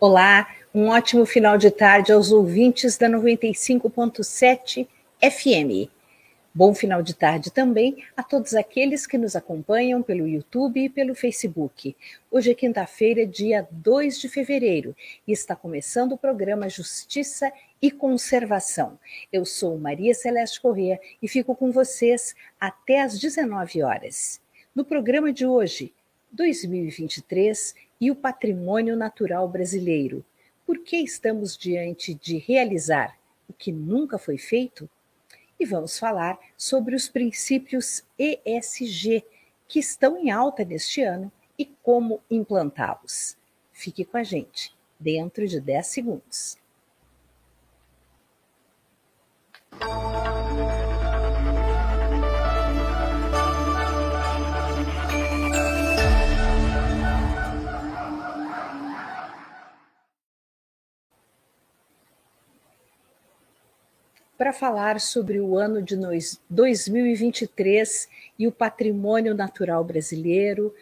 Olá, um ótimo final de tarde aos ouvintes da 95.7 FM. Bom final de tarde também a todos aqueles que nos acompanham pelo YouTube e pelo Facebook. Hoje é quinta-feira, dia 2 de fevereiro, e está começando o programa Justiça e Conservação. Eu sou Maria Celeste Corrêa e fico com vocês até às 19 horas. No programa de hoje, 2023 e o patrimônio natural brasileiro. Por que estamos diante de realizar o que nunca foi feito? E vamos falar sobre os princípios ESG que estão em alta neste ano e como implantá-los. Fique com a gente, dentro de 10 segundos. Para falar sobre o ano de 2023 e o patrimônio natural brasileiro,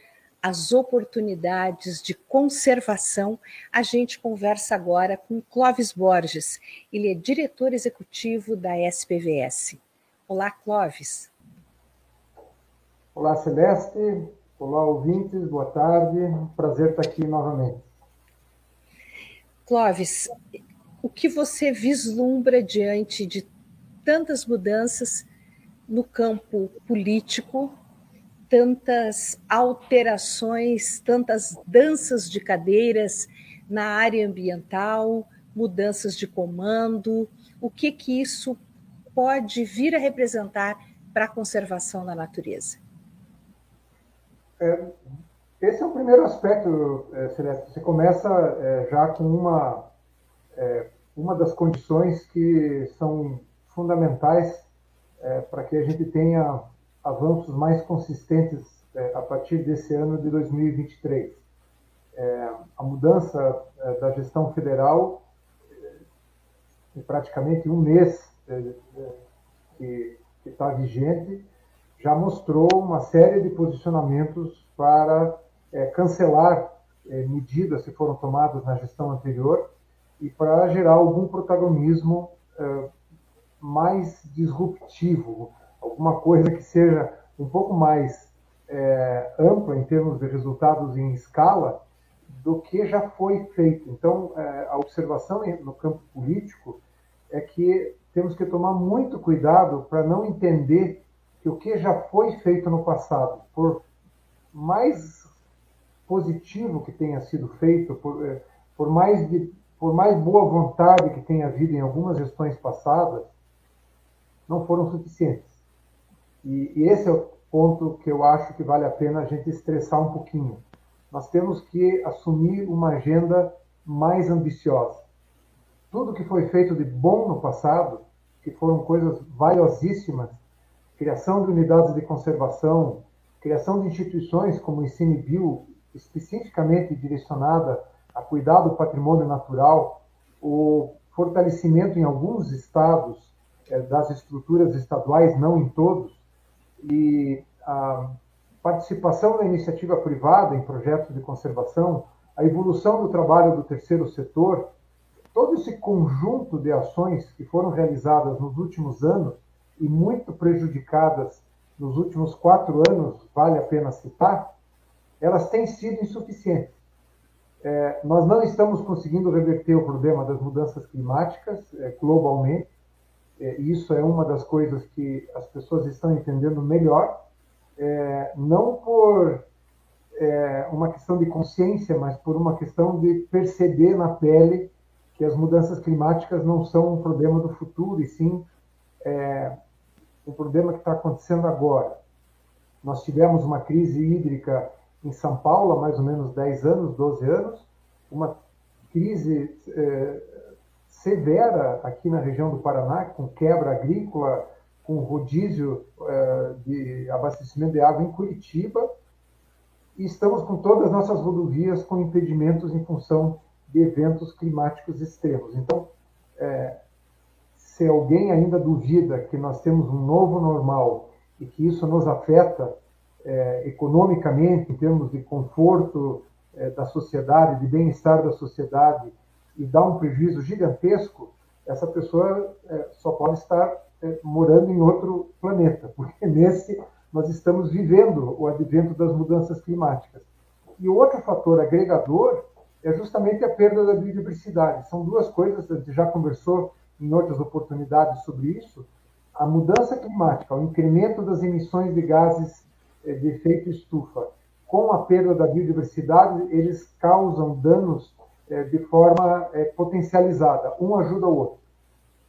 as oportunidades de conservação. A gente conversa agora com Clóvis Borges, ele é diretor executivo da SPVS. Olá, Clóvis. Olá, Celeste. Olá, ouvintes. Boa tarde. Prazer estar aqui novamente. Clóvis, o que você vislumbra diante de tantas mudanças no campo político, tantas alterações, tantas danças de cadeiras na área ambiental, mudanças de comando, o que que isso pode vir a representar para a conservação da natureza? É, esse é o primeiro aspecto, é, Celeste. Você começa é, já com uma é, uma das condições que são fundamentais é, para que a gente tenha avanços mais consistentes é, a partir desse ano de 2023. É, a mudança é, da gestão federal, em praticamente um mês é, é, que está vigente, já mostrou uma série de posicionamentos para cancelar medidas que foram tomadas na gestão anterior e para gerar algum protagonismo uh, mais disruptivo, alguma coisa que seja um pouco mais é, ampla em termos de resultados em escala do que já foi feito. Então, é, a observação no campo político é que temos que tomar muito cuidado para não entender que o que já foi feito no passado, por mais positivo que tenha sido feito, por, é, por mais de por mais boa vontade que tenha havido em algumas gestões passadas, não foram suficientes. E, e, esse é o ponto que eu acho que vale a pena a gente estressar um pouquinho. Nós temos que assumir uma agenda mais ambiciosa. Tudo que foi feito de bom no passado, que foram coisas valiosíssimas, criação de unidades de conservação, criação de instituições como o ICMBio, especificamente direcionada a cuidar do patrimônio natural, o fortalecimento em alguns estados é, das estruturas estaduais, não em todos, e a participação da iniciativa privada em projetos de conservação, a evolução do trabalho do terceiro setor, todo esse conjunto de ações que foram realizadas nos últimos anos e muito prejudicadas nos últimos quatro anos, vale a pena citar, elas têm sido insuficientes é, nós não estamos conseguindo reverter o problema das mudanças climáticas é, globalmente. É, isso é uma das coisas que as pessoas estão entendendo melhor, é, não por é, uma questão de consciência, mas por uma questão de perceber na pele que as mudanças climáticas não são um problema do futuro, e sim é, um problema que está acontecendo agora. Nós tivemos uma crise hídrica em São Paulo há mais ou menos 10 anos, 12 anos, uma crise é, severa aqui na região do Paraná, com quebra agrícola, com rodízio é, de abastecimento de água em Curitiba, e estamos com todas as nossas rodovias com impedimentos em função de eventos climáticos extremos. Então, é, se alguém ainda duvida que nós temos um novo normal e que isso nos afeta é, economicamente, em termos de conforto é, da sociedade, de bem-estar da sociedade, e dá um prejuízo gigantesco, essa pessoa é, só pode estar morando em outro planeta, porque nesse nós estamos vivendo o advento das mudanças climáticas. E outro fator agregador é justamente a perda da biodiversidade. São duas coisas, a gente já conversou em outras oportunidades sobre isso. A mudança climática, o incremento das emissões de gases de efeito estufa, com a perda da biodiversidade, eles causam danos é, de forma é, potencializada. Um ajuda o outro.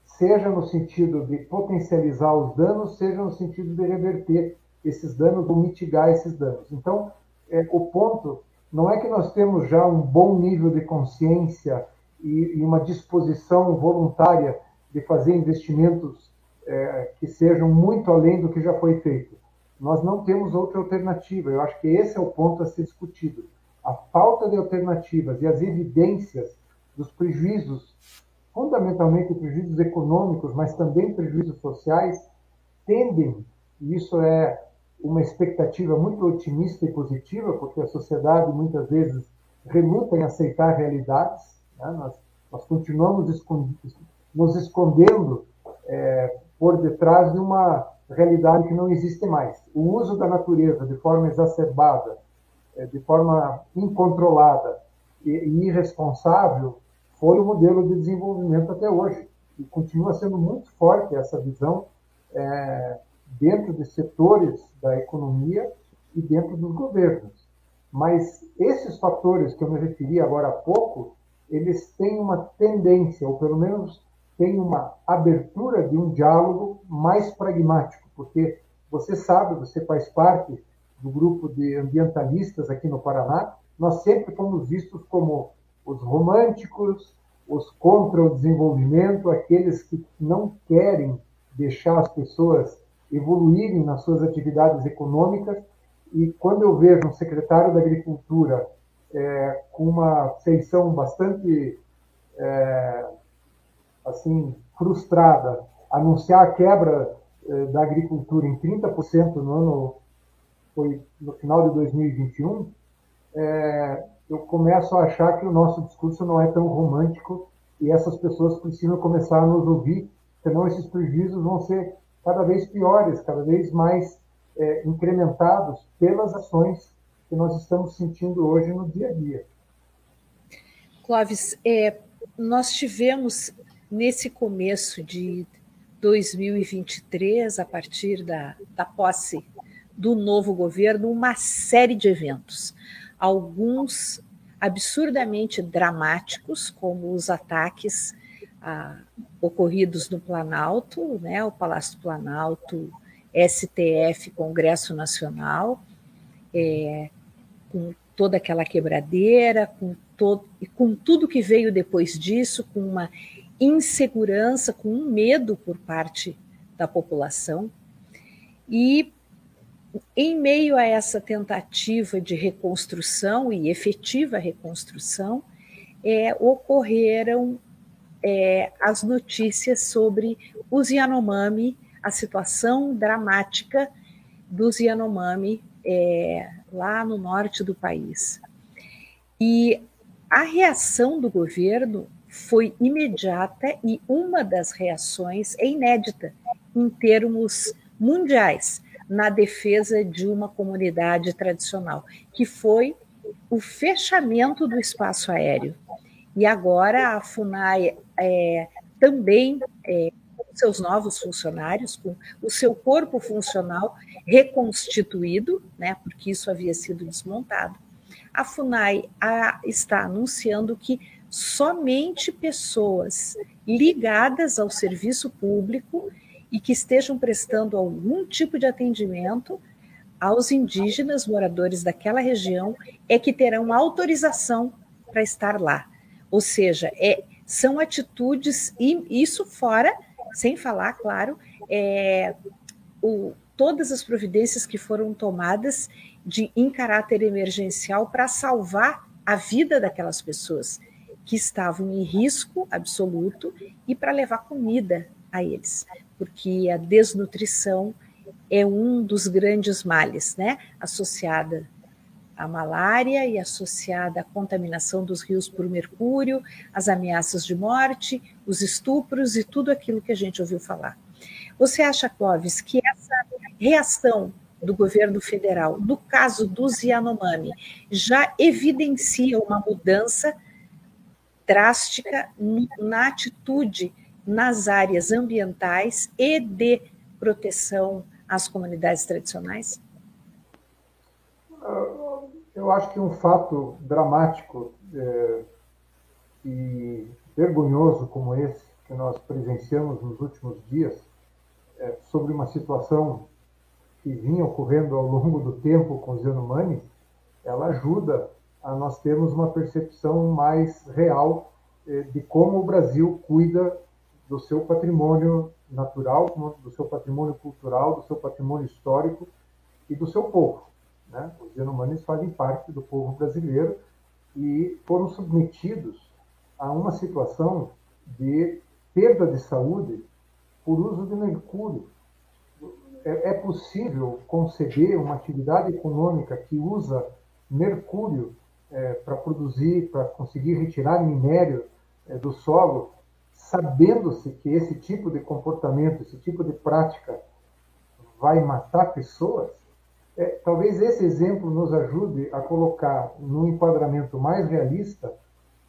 Seja no sentido de potencializar os danos, seja no sentido de reverter esses danos ou mitigar esses danos. Então, é, o ponto não é que nós temos já um bom nível de consciência e, uma disposição voluntária de fazer investimentos é, que sejam muito além do que já foi feito. Nós não temos outra alternativa. Eu acho que esse é o ponto a ser discutido a falta de alternativas e as evidências dos prejuízos, fundamentalmente prejuízos econômicos, mas também prejuízos sociais, tendem, e isso é uma expectativa muito otimista e positiva, porque a sociedade muitas vezes reluta em aceitar realidades, né? nós, nós, continuamos nos escondendo é, por detrás de uma realidade que não existe mais. O uso da natureza de forma exacerbada, é, de forma incontrolada e, irresponsável foi o modelo de desenvolvimento até hoje. E continua sendo muito forte essa visão é, dentro de setores da economia e dentro dos governos. Mas esses fatores que eu me referi agora há pouco, eles têm uma tendência, ou pelo menos têm uma abertura de um diálogo mais pragmático, porque você sabe, você faz parte do grupo de ambientalistas aqui no Paraná, nós sempre fomos vistos como os românticos, os contra o desenvolvimento, aqueles que não querem deixar as pessoas evoluírem nas suas atividades econômicas. E quando eu vejo um secretário da Agricultura é, com uma feição bastante é, assim frustrada anunciar a quebra é, da agricultura em 30% no ano foi no final de 2021, é, eu começo a achar que o nosso discurso não é tão romântico e essas pessoas precisam começar a nos ouvir, senão esses prejuízos vão ser cada vez piores, cada vez mais é, incrementados pelas ações que nós estamos sentindo hoje no dia a dia. Clóvis, é, nós tivemos nesse começo de 2023, a partir da, da posse do novo governo uma série de eventos, alguns absurdamente dramáticos, como os ataques ah, ocorridos no Planalto, né, o Palácio do Planalto, STF, Congresso Nacional, é, com toda aquela quebradeira, com, todo, com tudo que veio depois disso, com uma insegurança, com um medo por parte da população. E em meio a essa tentativa de reconstrução e efetiva reconstrução, é, ocorreram é, as notícias sobre os Yanomami, a situação dramática dos Yanomami é, lá no norte do país. E a reação do governo foi imediata e uma das reações é inédita em termos mundiais na defesa de uma comunidade tradicional, que foi o fechamento do espaço aéreo. E agora a FUNAI é, também, é, com seus novos funcionários, com o seu corpo funcional reconstituído, né, porque isso havia sido desmontado, a FUNAI a, está anunciando que somente pessoas ligadas ao serviço público e que estejam prestando algum tipo de atendimento aos indígenas moradores daquela região é que terão autorização para estar lá. Ou seja, é, são atitudes, e isso fora, sem falar, claro, é, o, todas as providências que foram tomadas de, em caráter emergencial para salvar a vida daquelas pessoas que estavam em risco absoluto e para levar comida a eles porque a desnutrição é um dos grandes males, né, associada a malária e associada à contaminação dos rios por mercúrio, as ameaças de morte, os estupros e tudo aquilo que a gente ouviu falar. Você acha, Clóvis, que essa reação do governo federal, no caso dos Yanomami, já evidencia uma mudança drástica na atitude nas áreas ambientais e de proteção às comunidades tradicionais? Eu acho que um fato dramático é, e vergonhoso como esse que nós presenciamos nos últimos dias, é, sobre uma situação que vinha ocorrendo ao longo do tempo com os Yanomami, ela ajuda nós termos uma percepção mais real é, de como o Brasil cuida do seu patrimônio natural, do seu patrimônio cultural, do seu patrimônio histórico e do seu povo. Né? Os Yanomamis fazem parte do povo brasileiro e foram submetidos a uma situação de perda de saúde por uso de mercúrio. É, é possível conceber uma atividade econômica que usa mercúrio é, para produzir, para conseguir retirar minério é, do solo, sabendo-se que esse tipo de comportamento, esse tipo de prática vai matar pessoas? É, talvez esse exemplo nos ajude a colocar no enquadramento mais realista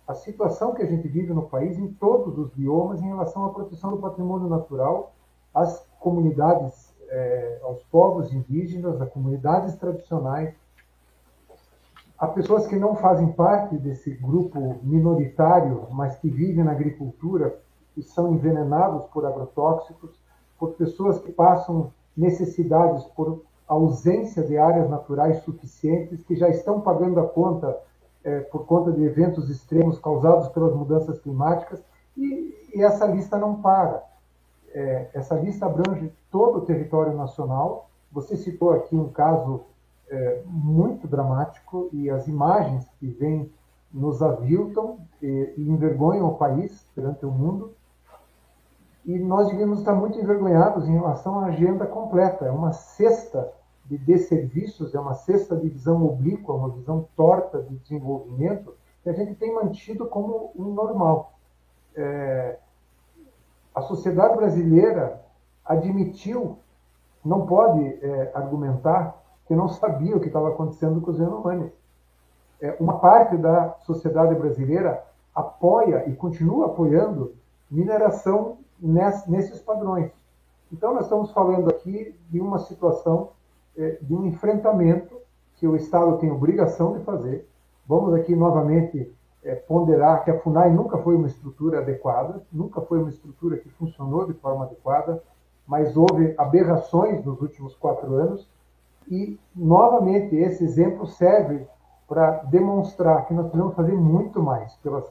a situação que a gente vive no país em todos os biomas em relação à proteção do patrimônio natural, às comunidades, é, aos povos indígenas, às comunidades tradicionais. Há pessoas que não fazem parte desse grupo minoritário, mas que vivem na agricultura e são envenenados por agrotóxicos, por pessoas que passam necessidades por ausência de áreas naturais suficientes, que já estão pagando a conta é, por conta de eventos extremos causados pelas mudanças climáticas, e, e essa lista não para. É, essa lista abrange todo o território nacional. Você citou aqui um caso é, muito dramático, e as imagens que vêm nos aviltam e, e envergonham o país perante o mundo e nós devemos estar muito envergonhados em relação à agenda completa. É uma cesta de desserviços, é uma cesta de visão oblíqua, uma visão torta de desenvolvimento, que a gente tem mantido como um normal. É, a sociedade brasileira admitiu, não pode é, argumentar que não sabia o que estava acontecendo com os Yanomamis. É, uma parte da sociedade brasileira apoia e continua apoiando mineração nesses padrões. Então, nós estamos falando aqui de uma situação é, de um enfrentamento que o Estado tem obrigação de fazer. Vamos aqui novamente é, ponderar que a FUNAI nunca foi uma estrutura adequada, nunca foi uma estrutura que funcionou de forma adequada, mas houve aberrações nos últimos quatro anos e, novamente, esse exemplo serve para demonstrar que nós precisamos fazer muito mais pelas,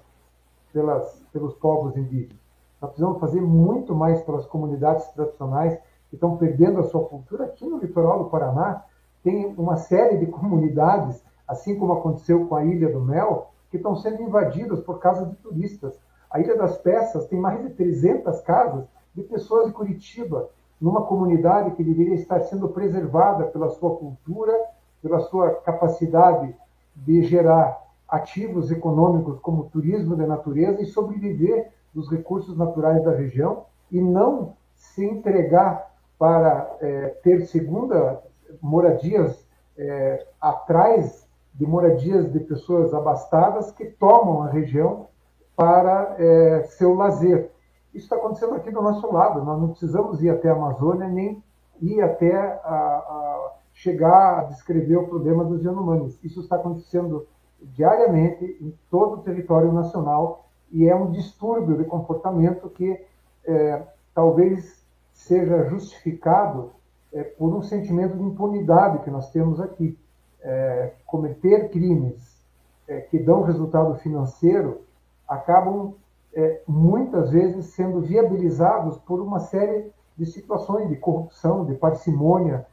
pelas, pelos povos indígenas. Nós precisamos fazer muito mais pelas comunidades tradicionais que estão perdendo a sua cultura. Aqui no litoral do Paraná, tem uma série de comunidades, assim como aconteceu com a Ilha do Mel, que estão sendo invadidas por casas de turistas. A Ilha das Peças tem mais de 300 casas de pessoas de Curitiba, numa comunidade que deveria estar sendo preservada pela sua cultura, pela sua capacidade de gerar ativos econômicos como turismo de natureza e sobreviver dos recursos naturais da região e não se entregar para é, ter segunda moradias é, atrás de moradias de pessoas abastadas que tomam a região para é, seu lazer. Isso está acontecendo aqui do nosso lado. Nós não precisamos ir até a Amazônia nem ir até a, a chegar a descrever o problema dos Yanomamis. Isso está acontecendo diariamente em todo o território nacional e é um distúrbio de comportamento que é, talvez seja justificado é, por um sentimento de impunidade que nós temos aqui. É, cometer crimes é, que dão resultado financeiro acabam é, muitas vezes sendo viabilizados por uma série de situações de corrupção, de parcimônia,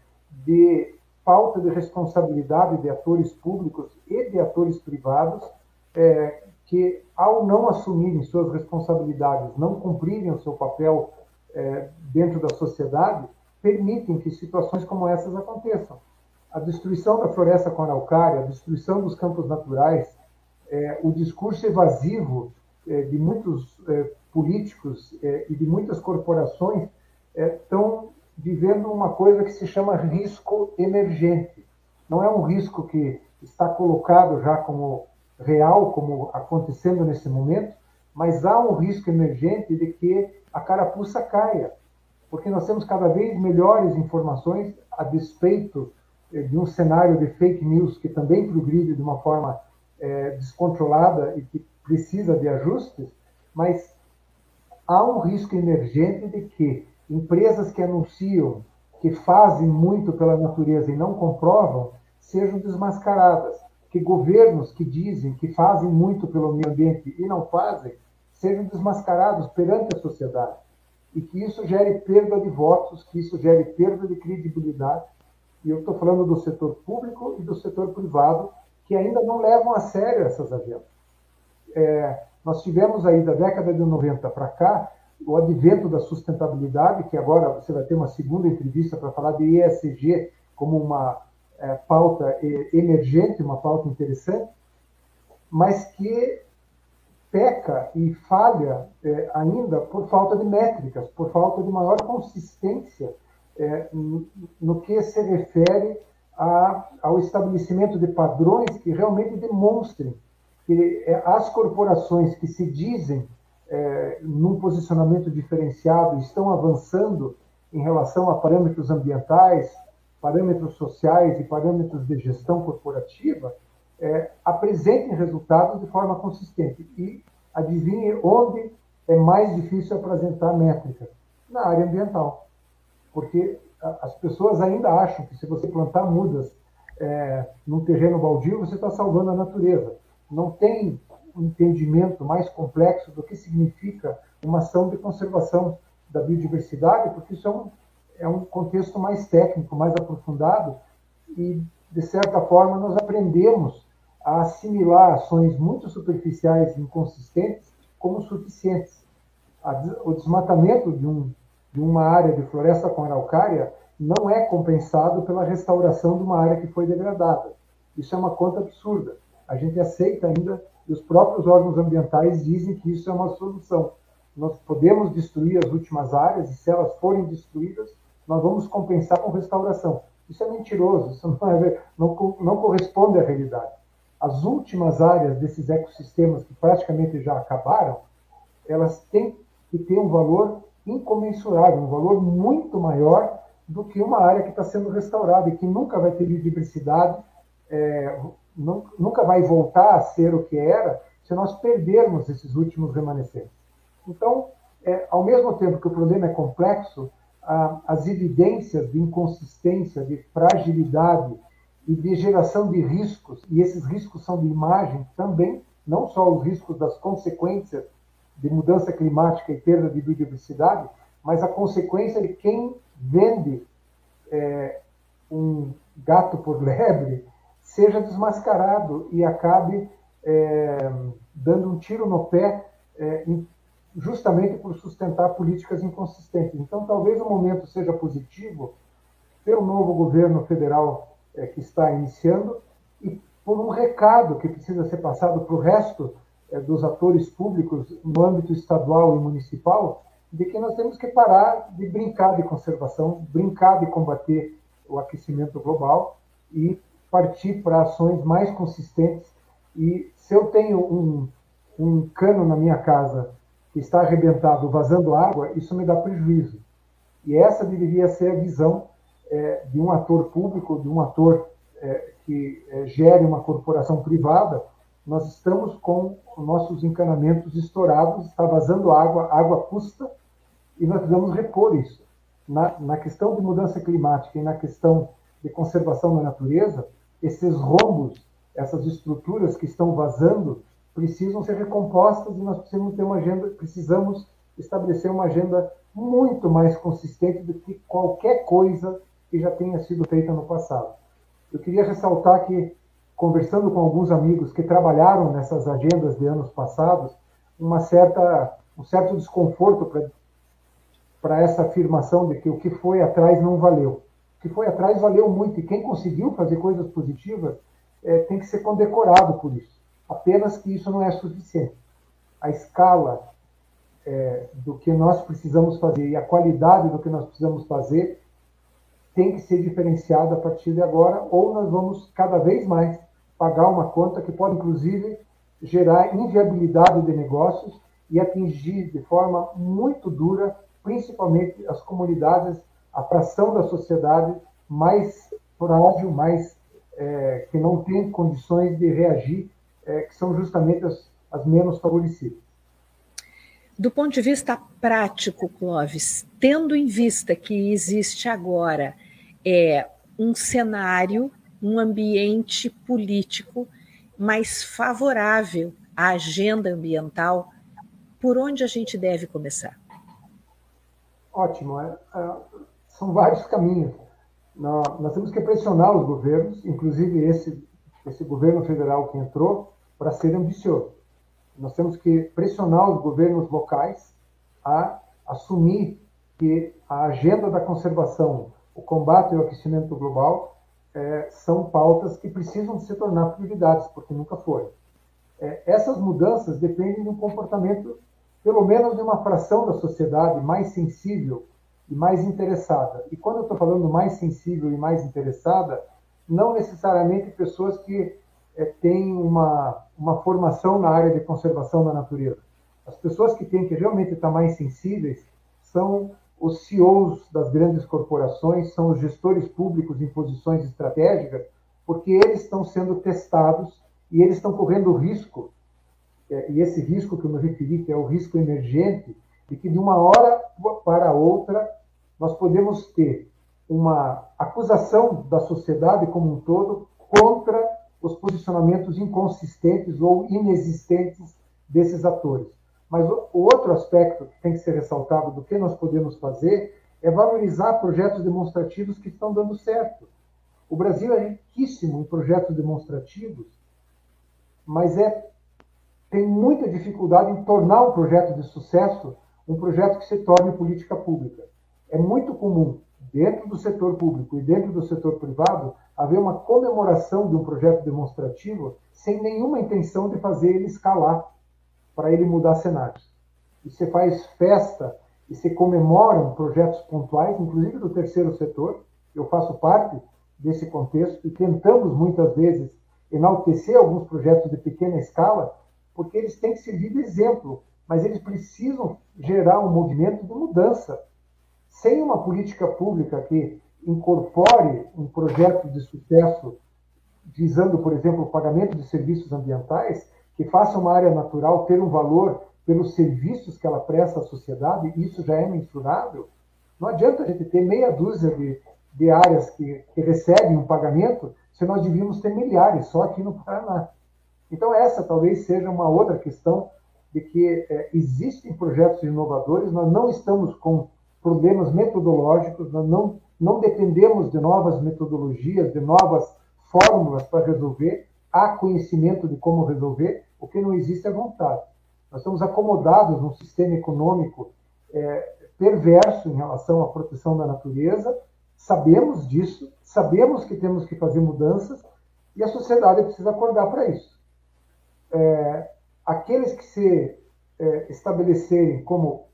de falta de responsabilidade de atores públicos e de atores privados, é, que, ao não assumirem suas responsabilidades, não cumprirem o seu papel é, dentro da sociedade, permitem que situações como essas aconteçam. a destruição da floresta com araucária, a destruição dos campos naturais, é, o discurso evasivo de muitos é, políticos é, e de muitas corporações estão vivendo uma coisa que se chama risco emergente. Não é um risco que está colocado já como real, como acontecendo nesse momento, mas há um risco emergente de que a carapuça caia, porque nós temos cada vez melhores informações a despeito de um cenário de fake news que também progride de uma forma é, descontrolada e que precisa de ajustes, mas há um risco emergente de que empresas que anunciam que fazem muito pela natureza e não comprovam sejam desmascaradas, que governos que dizem que fazem muito pelo meio ambiente e não fazem sejam desmascarados perante a sociedade e que isso gere perda de votos, que isso gere perda de credibilidade. E eu estou falando do setor público e do setor privado, que ainda não levam a sério essas agendas. É, nós tivemos aí da década de 90 para cá o advento da sustentabilidade, que agora você vai ter uma segunda entrevista para falar de ESG como uma é, pauta emergente, uma pauta interessante, mas que peca e falha é, ainda por falta de métricas, por falta de maior consistência é, no, no que se refere a, ao estabelecimento de padrões que realmente demonstrem que é, as corporações que se dizem é, num posicionamento diferenciado estão avançando em relação a parâmetros ambientais, parâmetros sociais e parâmetros de gestão corporativa, é, apresentem resultados de forma consistente. E adivinhe onde é mais difícil apresentar métricas? Na área ambiental. Porque as pessoas ainda acham que se você plantar mudas é, num terreno baldio, você está salvando a natureza. Não tem um entendimento mais complexo do que significa uma ação de conservação da biodiversidade, porque isso é um, é um contexto mais técnico, mais aprofundado, e, de certa forma, nós aprendemos a assimilar ações muito superficiais e inconsistentes como suficientes. o desmatamento de um de uma área de floresta com araucária não é compensado pela restauração de uma área que foi degradada. Isso é uma conta absurda. A gente aceita ainda, e os próprios órgãos ambientais dizem que isso é uma solução. Nós podemos destruir as últimas áreas, e se elas forem destruídas, nós vamos compensar com restauração. Isso é mentiroso, isso não, é, não, não corresponde à realidade. As últimas áreas desses ecossistemas que praticamente já acabaram, elas têm que ter um valor incomensurável, um valor muito maior do que uma área que está sendo restaurada e que nunca vai ter biodiversidade, é, nunca vai voltar a ser o que era se nós perdermos esses últimos remanescentes. Então, é, ao mesmo tempo que o problema é complexo, a, as evidências de inconsistência, de fragilidade e de geração de riscos, e esses riscos são de imagem também, não só os riscos das consequências de mudança climática e perda de biodiversidade, mas a consequência de quem vende é, um gato por lebre seja desmascarado e acabe é, dando um tiro no pé é, justamente por sustentar políticas inconsistentes. Então, talvez o momento seja positivo pelo novo governo federal é, que está iniciando e por um recado que precisa ser passado para o resto é, dos atores públicos no âmbito estadual e municipal, de que nós temos que parar de brincar de conservação, brincar de combater o aquecimento global e partir para ações mais consistentes. E se eu tenho um, um cano na minha casa que está arrebentado, vazando água, isso me dá prejuízo. E essa deveria ser a visão é, de um ator público, de um ator é, que é, gere uma corporação privada, nós estamos com nossos encanamentos estourados, está vazando água, água custa, e nós precisamos repor isso. Na, na questão de mudança climática e na questão de conservação da natureza, esses rombos, essas estruturas que estão vazando, precisam ser recompostas e nós precisamos ter uma agenda, precisamos estabelecer uma agenda muito mais consistente do que qualquer coisa que já tenha sido feita no passado. Eu queria ressaltar que conversando com alguns amigos que trabalharam nessas agendas de anos passados, uma certa, um certo desconforto para essa afirmação de que o que foi atrás não valeu. Que foi atrás valeu muito. E quem conseguiu fazer coisas positivas é, tem que ser condecorado por isso. Apenas que isso não é suficiente. A escala é, do que nós precisamos fazer e a qualidade do que nós precisamos fazer tem que ser diferenciada a partir de agora, ou nós vamos cada vez mais pagar uma conta que pode, inclusive, gerar inviabilidade de negócios e atingir de forma muito dura, principalmente as comunidades, a fração da sociedade mais frágil, mais é, que não tem condições de reagir, é, que são justamente as, as menos favorecidas. Do ponto de vista prático, Clóvis, tendo em vista que existe agora é, um cenário, um ambiente político mais favorável à agenda ambiental, por onde a gente deve começar? Ótimo. São vários caminhos. Nós, temos que pressionar os governos, inclusive esse, esse governo federal que entrou, para ser ambicioso. Nós temos que pressionar os governos locais a assumir que a agenda da conservação, o combate ao aquecimento global, é, são pautas que precisam se tornar prioridades, porque nunca foram. É, essas mudanças dependem de um comportamento, pelo menos de uma fração da sociedade mais sensível e mais interessada. E quando eu estou falando mais sensível e mais interessada, não necessariamente pessoas que é, têm uma, uma formação na área de conservação da natureza. As pessoas que têm que realmente estar mais sensíveis são os CEOs das grandes corporações, são os gestores públicos em posições estratégicas, porque eles estão sendo testados e eles estão correndo risco, é, e esse risco que eu me referi, que é o risco emergente, de que de uma hora para outra nós podemos ter uma acusação da sociedade como um todo contra os posicionamentos inconsistentes ou inexistentes desses atores. Mas o outro aspecto que tem que ser ressaltado do que nós podemos fazer é valorizar projetos demonstrativos que estão dando certo. O Brasil é riquíssimo em projetos demonstrativos, mas é tem muita dificuldade em tornar um projeto de sucesso um projeto que se torne política pública. É muito comum, dentro do setor público e dentro do setor privado, haver uma comemoração de um projeto demonstrativo sem nenhuma intenção de fazer ele escalar para ele mudar cenários. E você faz festa e se comemoram projetos pontuais, inclusive do terceiro setor. Eu faço parte desse contexto e tentamos muitas vezes enaltecer alguns projetos de pequena escala, porque eles têm que servir de exemplo, mas eles precisam gerar um movimento de mudança. Sem uma política pública que incorpore um projeto de sucesso visando, por exemplo, o pagamento de serviços ambientais, que faça uma área natural ter um valor pelos serviços que ela presta à sociedade, isso já é mensurável. Não adianta a gente ter meia dúzia de, de áreas que, que recebem um pagamento se nós devíamos ter milhares só aqui no Paraná. Então, essa talvez seja uma outra questão de que é, existem projetos inovadores, nós não estamos com problemas metodológicos, nós não, não dependemos de novas metodologias, de novas fórmulas para resolver, há conhecimento de como resolver, o que não existe é vontade. Nós estamos acomodados num sistema econômico é, perverso em relação à proteção da natureza, sabemos disso, sabemos que temos que fazer mudanças e a sociedade precisa acordar para isso. É, aqueles que se é, estabelecerem como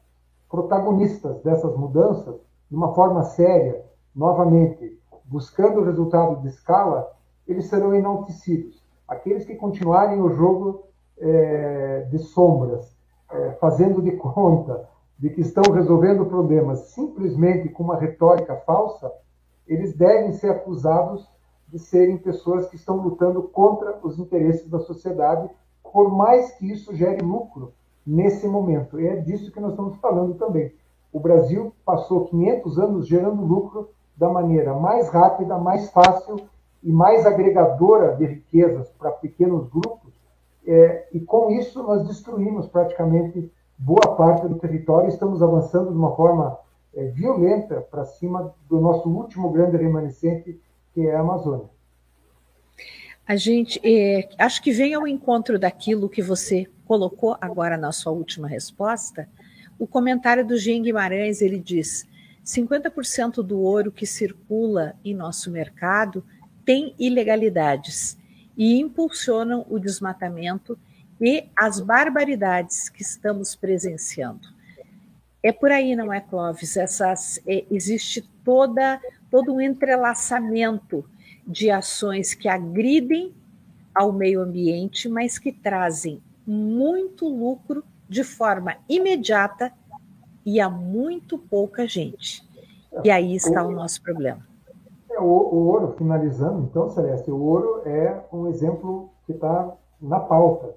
protagonistas dessas mudanças, de uma forma séria, novamente, buscando o resultado de escala, eles serão enaltecidos. Aqueles que continuarem o jogo é, de sombras, é, fazendo de conta de que estão resolvendo problemas simplesmente com uma retórica falsa, eles devem ser acusados de serem pessoas que estão lutando contra os interesses da sociedade, por mais que isso gere lucro nesse momento. E é disso que nós estamos falando também. O Brasil passou 500 anos gerando lucro da maneira mais rápida, mais fácil e mais agregadora de riquezas para pequenos grupos, é, e com isso nós destruímos praticamente boa parte do território estamos avançando de uma forma é, violenta para cima do nosso último grande remanescente, que é a Amazônia. A gente, é, acho que vem ao encontro daquilo que você colocou agora na sua última resposta, o comentário do Jean Guimarães, ele diz, 50% do ouro que circula em nosso mercado tem ilegalidades e impulsionam o desmatamento e as barbaridades que estamos presenciando. É por aí, não é, Clóvis? Essas, é, existe toda, todo um entrelaçamento de ações que agridem ao meio ambiente, mas que trazem muito lucro de forma imediata e a muito pouca gente. E aí está o nosso problema. É, o, o ouro, finalizando, então, Celeste, o ouro é um exemplo que está na pauta,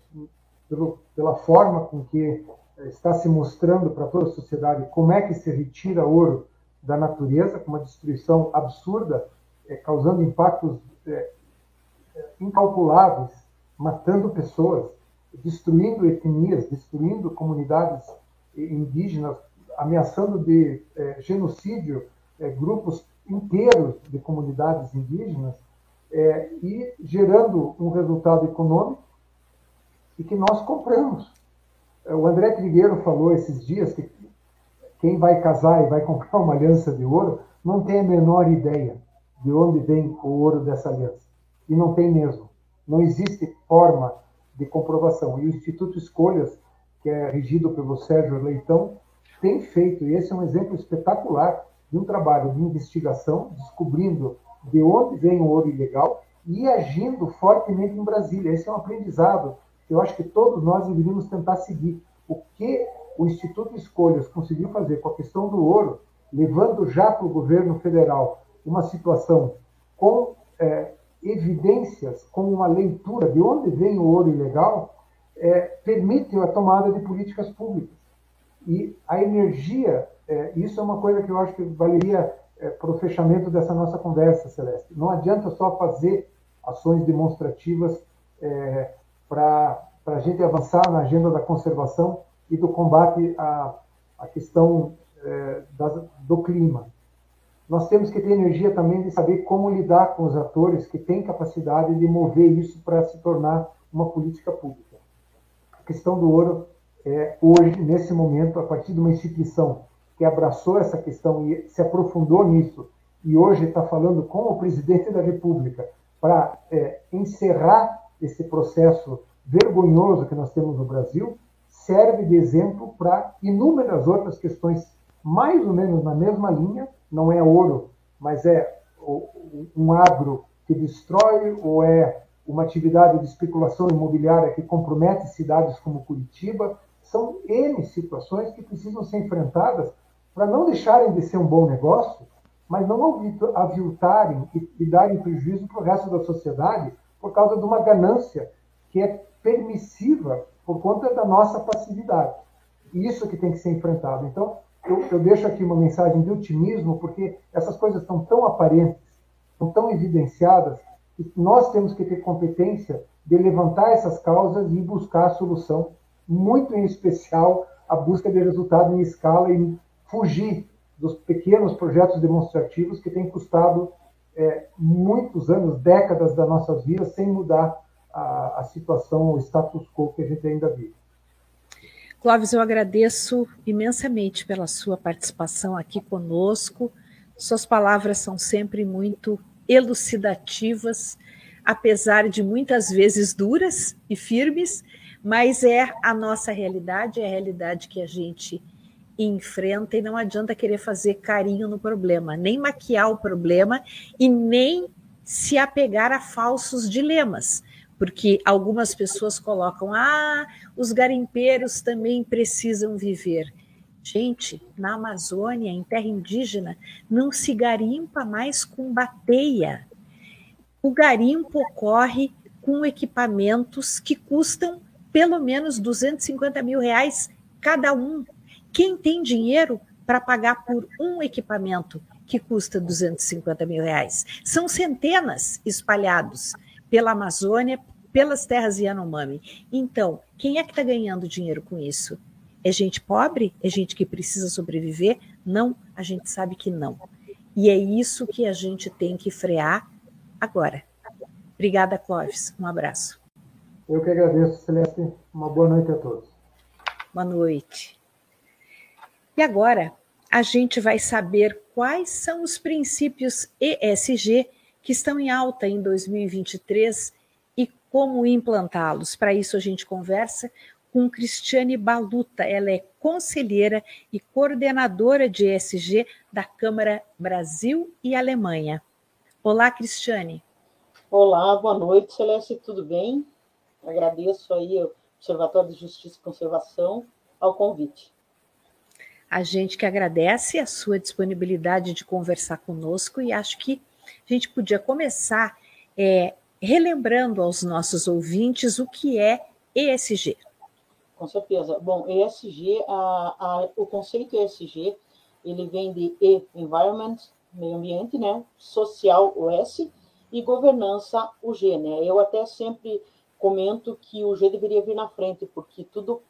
pelo, pela forma com que está se mostrando para toda a sociedade como é que se retira ouro da natureza, com uma destruição absurda, é, causando impactos é, incalculáveis, matando pessoas, destruindo etnias, destruindo comunidades indígenas, ameaçando de é, genocídio é, grupos inteiros de comunidades indígenas é, e gerando um resultado econômico e que nós compramos. É, o André Trigueiro falou esses dias que quem vai casar e vai comprar uma aliança de ouro não tem a menor ideia de onde vem o ouro dessa aliança. E não tem mesmo. Não existe forma de comprovação. E o Instituto Escolhas, que é regido pelo Sérgio Leitão, tem feito, e esse é um exemplo espetacular de um trabalho de investigação, descobrindo de onde vem o ouro ilegal e agindo fortemente em Brasília. Esse é um aprendizado que eu acho que todos nós deveríamos tentar seguir. O que o Instituto Escolhas conseguiu fazer com a questão do ouro, levando já para o governo federal uma situação com é, evidências, com uma leitura de onde vem o ouro ilegal, é, permite a tomada de políticas públicas. E a energia, é, isso é uma coisa que eu acho que valeria é, para o fechamento dessa nossa conversa, Celeste. Não adianta só fazer ações demonstrativas é, para a gente avançar na agenda da conservação e do combate à, à questão é, das, do clima. Nós temos que ter energia também de saber como lidar com os atores que têm capacidade de mover isso para se tornar uma política pública. A questão do ouro é, hoje, nesse momento, a partir de uma instituição que abraçou essa questão e se aprofundou nisso, e hoje está falando com o presidente da República para é, encerrar esse processo vergonhoso que nós temos no Brasil, serve de exemplo para inúmeras outras questões, mais ou menos na mesma linha, não é ouro, mas é um agro que destrói ou é uma atividade de especulação imobiliária que compromete cidades como Curitiba, são N situações que precisam ser enfrentadas para não deixarem de ser um bom negócio, mas não aviltarem e, darem prejuízo para o resto da sociedade por causa de uma ganância que é permissiva por conta da nossa passividade. E isso que tem que ser enfrentado. Então, eu, eu deixo aqui uma mensagem de otimismo, porque essas coisas estão tão aparentes, estão tão evidenciadas, que nós temos que ter competência de levantar essas causas e buscar a solução muito em especial a busca de resultado em escala e fugir dos pequenos projetos demonstrativos que têm custado é, muitos anos, décadas das nossas vidas, sem mudar a, a situação, o status quo que a gente ainda vive. Clóvis, eu agradeço imensamente pela sua participação aqui conosco. Suas palavras são sempre muito elucidativas, apesar de muitas vezes duras e firmes, mas é a nossa realidade, é a realidade que a gente enfrenta e não adianta querer fazer carinho no problema, nem maquiar o problema e nem se apegar a falsos dilemas, porque algumas pessoas colocam: ah, os garimpeiros também precisam viver. Gente, na Amazônia, em terra indígena, não se garimpa mais com bateia. O garimpo ocorre com equipamentos que custam pelo menos 250 mil reais cada um. Quem tem dinheiro para pagar por um equipamento que custa 250 mil reais? São centenas espalhados pela Amazônia, pelas terras Yanomami. Então, quem é que está ganhando dinheiro com isso? É gente pobre? É gente que precisa sobreviver? Não, a gente sabe que não. E é isso que a gente tem que frear agora. Obrigada, Clóvis. Um abraço. Eu que agradeço, Celeste. Uma boa noite a todos. Boa noite. E agora, a gente vai saber quais são os princípios ESG que estão em alta em 2023 e como implantá-los. Para isso, a gente conversa com Cristiane Baluta. Ela é conselheira e coordenadora de ESG da Câmara Brasil e Alemanha. Olá, Cristiane. Olá, boa noite, Celeste, tudo bem? Agradeço aí ao Observatório de Justiça e Conservação ao convite. A gente que agradece a sua disponibilidade de conversar conosco e acho que a gente podia começar é, relembrando aos nossos ouvintes o que é ESG. Com certeza. Bom, ESG, a, a, o conceito ESG, ele vem de E, Environment, meio ambiente, né? Social, o S, e governança, o G, né? Eu até sempre comento que o G deveria vir na frente, porque tudo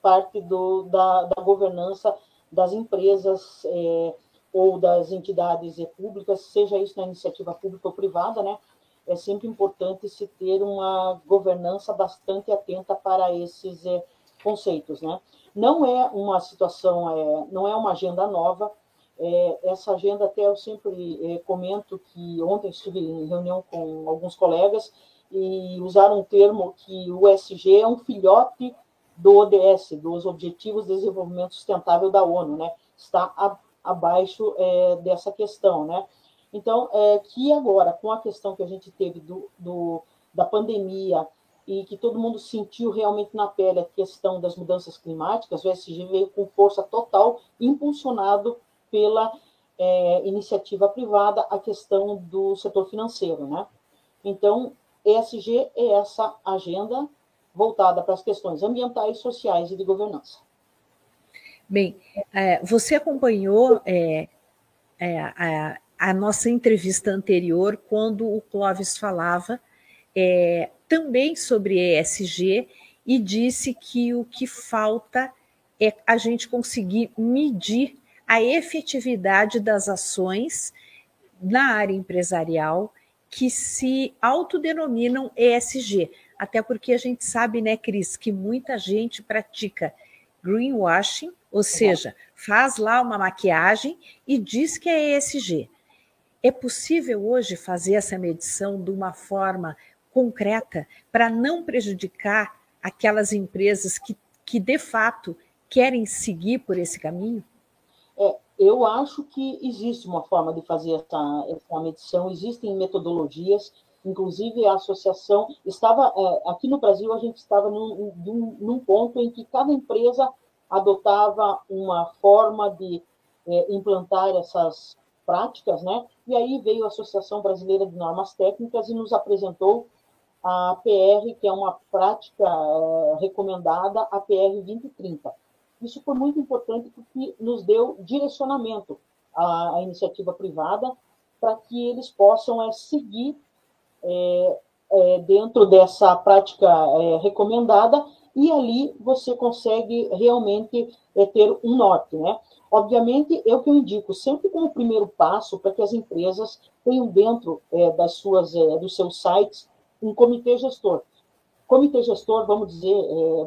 parte do, da, da governança das empresas é, ou das entidades públicas, seja isso na iniciativa pública ou privada, né? É sempre importante se ter uma governança bastante atenta para esses é, conceitos, né? Não é uma situação, é, não é uma agenda nova. É, essa agenda até eu sempre comento que ontem estive em reunião com alguns colegas e usaram um termo que o SG é um filhote do ODS, dos Objetivos de Desenvolvimento Sustentável da ONU, né? Está abaixo é, dessa questão, né? Então, é, que agora, com a questão que a gente teve do, do, da pandemia e que todo mundo sentiu realmente na pele a questão das mudanças climáticas, o SG veio com força total, impulsionado pela é, iniciativa privada, a questão do setor financeiro, né? Então, ESG é essa agenda voltada para as questões ambientais, sociais e de governança. Bem, é, você acompanhou é, é, a, a, nossa entrevista anterior, quando o Clóvis falava é, também sobre ESG e disse que o que falta é a gente conseguir medir a efetividade das ações na área empresarial que se autodenominam ESG. Até porque a gente sabe, né, Cris, que muita gente pratica greenwashing, ou seja, faz lá uma maquiagem e diz que é ESG. É possível hoje fazer essa medição de uma forma concreta para não prejudicar aquelas empresas que, que de fato querem seguir por esse caminho? É, eu acho que existe uma forma de fazer essa, essa medição, existem metodologias, Inclusive, a associação estava, é, aqui no Brasil, a gente estava num, num, ponto em que cada empresa adotava uma forma de é, implantar essas práticas, né? E aí veio a Associação Brasileira de Normas Técnicas e nos apresentou a PR, que é uma prática é, recomendada, a PR 2030. Isso foi muito importante porque nos deu direcionamento à, à iniciativa privada para que eles possam é, seguir é, é, dentro dessa prática é, recomendada e ali você consegue realmente é, ter um norte, né? Obviamente, o que eu indico sempre como primeiro passo para que as empresas tenham dentro é, das suas, é, dos seus sites um comitê gestor. Comitê gestor, vamos dizer,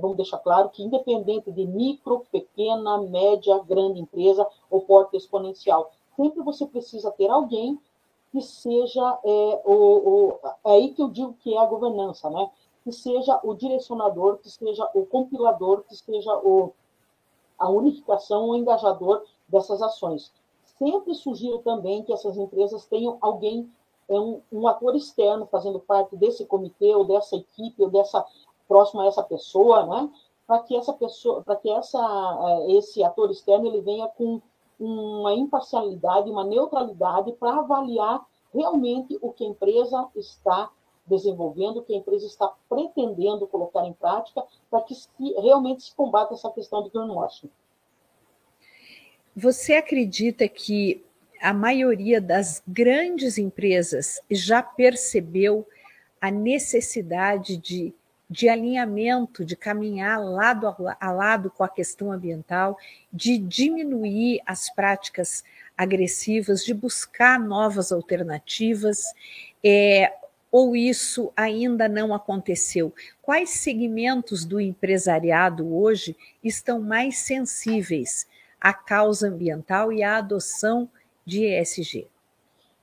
vamos deixar claro que independente de micro, pequena, média, grande empresa ou porte exponencial, sempre você precisa ter alguém que seja é, o, o, é aí que eu digo que é a governança, né? Que seja o direcionador, que seja o compilador, que seja o, a unificação, o engajador dessas ações. Sempre sugiro também que essas empresas tenham alguém, é um, um ator externo fazendo parte desse comitê ou dessa equipe ou dessa próximo a essa pessoa, né? Para que essa pessoa, para que essa é, esse ator externo ele venha com uma imparcialidade, uma neutralidade para avaliar realmente o que a empresa está desenvolvendo, o que a empresa está pretendendo colocar em prática, para que se, realmente se combata essa questão do greenwashing. Você acredita que a maioria das grandes empresas já percebeu a necessidade de de alinhamento, de caminhar lado a lado com a questão ambiental, de diminuir as práticas agressivas, de buscar novas alternativas, é, ou isso ainda não aconteceu? Quais segmentos do empresariado hoje estão mais sensíveis a causa ambiental e a adoção de ESG?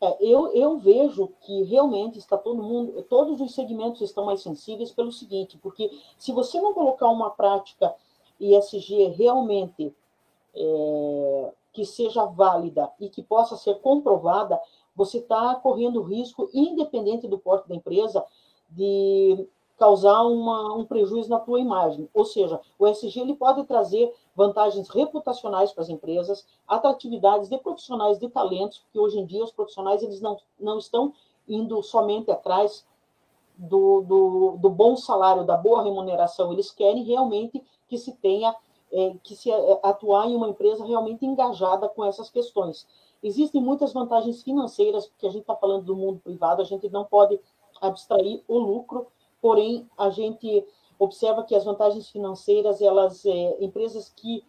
É, eu, eu vejo que realmente está todo mundo, todos os segmentos estão mais sensíveis pelo seguinte, porque se você não colocar uma prática ESG realmente é, que seja válida e que possa ser comprovada, você está correndo risco, independente do porte da empresa, de causar uma, um prejuízo na tua imagem. Ou seja, o ESG ele pode trazer vantagens reputacionais para as empresas, atratividades de profissionais de talentos, porque hoje em dia os profissionais eles não, não estão indo somente atrás do, do, do bom salário, da boa remuneração, eles querem realmente que se tenha é, que se é, atuar em uma empresa realmente engajada com essas questões. Existem muitas vantagens financeiras, porque a gente está falando do mundo privado, a gente não pode abstrair o lucro, porém a gente observa que as vantagens financeiras, elas, é, empresas que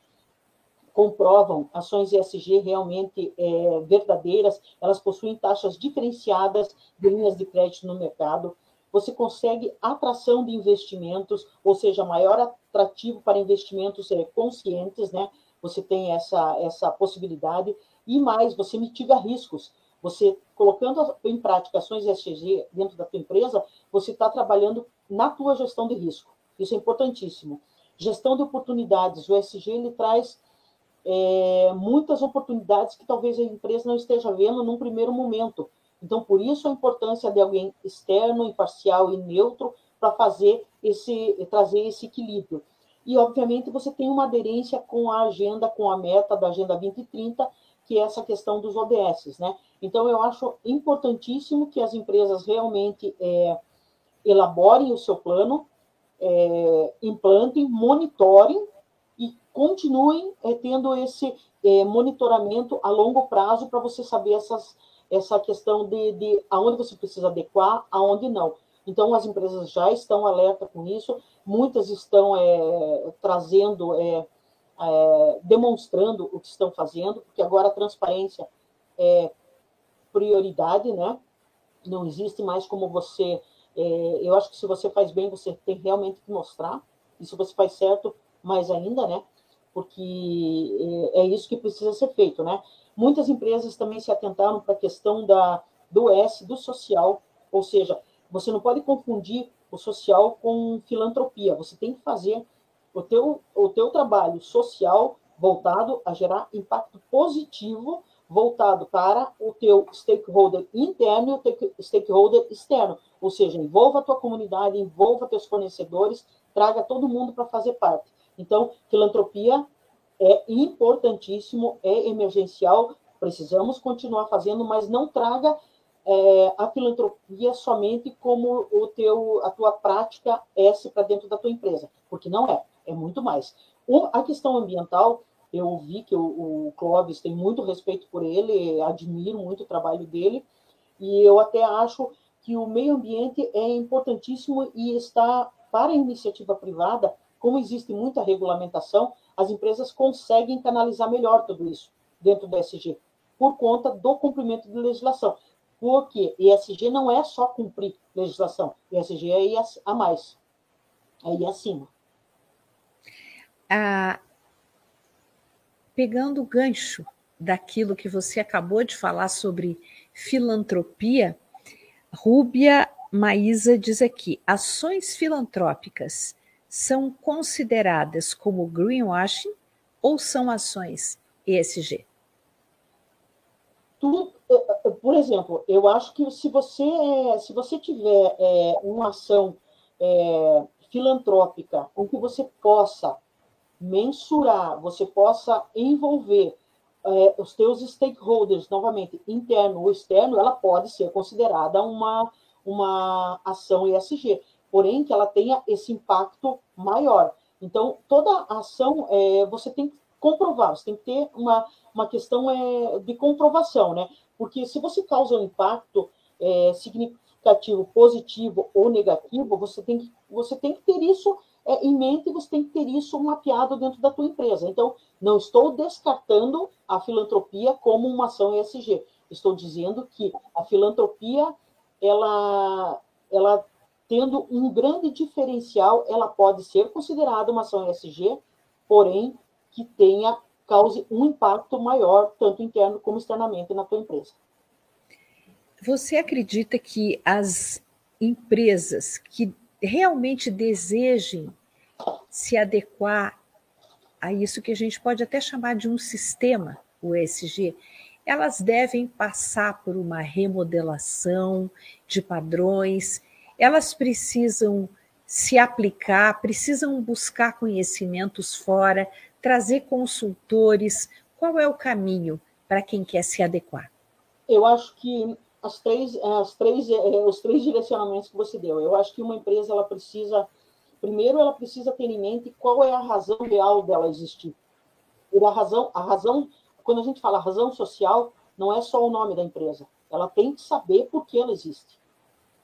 comprovam ações ESG realmente é, verdadeiras, elas possuem taxas diferenciadas de linhas de crédito no mercado, você consegue atração de investimentos, ou seja, maior atrativo para investimentos é, conscientes, né? Você tem essa, essa possibilidade, e mais, você mitiga riscos. Você, colocando em prática ações ESG dentro da tua empresa, você está trabalhando na tua gestão de risco. Isso é importantíssimo. Gestão de oportunidades. O ESG ele traz é, muitas oportunidades que talvez a empresa não esteja vendo num primeiro momento. Então, por isso a importância de alguém externo, imparcial e neutro para fazer esse, trazer esse equilíbrio. E, obviamente, você tem uma aderência com a agenda, com a meta da Agenda 2030, que é essa questão dos ODS, né? Então, eu acho importantíssimo que as empresas realmente é, elaborem o seu plano, é, implantem, monitorem e continuem é, tendo esse é, monitoramento a longo prazo para você saber essas essa questão de, de aonde você precisa adequar, aonde não. Então, as empresas já estão alerta com isso, muitas estão é, trazendo, é, demonstrando o que estão fazendo, porque agora a transparência é prioridade, né? Não existe mais como você. É, eu acho que se você faz bem, você tem realmente que mostrar, e se você faz certo, mais ainda, né? Porque é, é isso que precisa ser feito, né? Muitas empresas também se atentaram para a questão da, do S, do social, ou seja, você não pode confundir o social com filantropia. Você tem que fazer o teu, o teu trabalho social voltado a gerar impacto positivo, voltado para o teu stakeholder interno e o teu stakeholder externo. Ou seja, envolva a tua comunidade, envolva teus fornecedores, traga todo mundo para fazer parte. Então, filantropia é importantíssimo, é emergencial, precisamos continuar fazendo, mas não traga é, a filantropia somente como o teu, a tua prática S para dentro da tua empresa, porque não é, é muito mais. O, a questão ambiental, eu vi que o, o Clóvis tem muito respeito por ele, admiro muito o trabalho dele, e eu até acho que o meio ambiente é importantíssimo e está para a iniciativa privada, como existe muita regulamentação, as empresas conseguem canalizar melhor tudo isso dentro do ESG, por conta do cumprimento de legislação. Porque ESG não é só cumprir legislação, ESG é a mais, é ir acima. Ah, pegando o gancho daquilo que você acabou de falar sobre filantropia, Rúbia Maísa diz aqui: ações filantrópicas são consideradas como greenwashing ou são ações ESG? Eh, eh, por exemplo, eu acho que se você, se você tiver é, uma ação é, filantrópica em que você possa mensurar, você possa envolver é, os teus stakeholders, novamente, interno ou externo, ela pode ser considerada uma, uma ação ESG porém que ela tenha esse impacto maior. Então, toda ação é, você tem que comprovar, você tem que ter uma, uma questão é, de comprovação, né? Porque se você causa um impacto é, significativo, positivo ou negativo, você tem que, você tem que ter isso é, em mente, você tem que ter isso mapeado dentro da tua empresa. Então, não estou descartando a filantropia como uma ação ESG. Estou dizendo que a filantropia, ela, ela tendo um grande diferencial, ela pode ser considerada uma ação ESG, porém que tenha cause um impacto maior, tanto interno como externamente, na tua empresa. Você acredita que as empresas que realmente desejem se adequar a isso que a gente pode até chamar de um sistema, o ESG, elas devem passar por uma remodelação de padrões, elas precisam se aplicar, precisam buscar conhecimentos fora, trazer consultores. Qual é o caminho para quem quer se adequar? Eu acho que as três, as três, é, os três direcionamentos que você deu. Eu acho que uma empresa ela precisa, primeiro, ela precisa ter em mente qual é a razão real dela existir. E a razão, a razão, quando a gente fala razão social, não é só o nome da empresa. Ela tem que saber por que ela existe.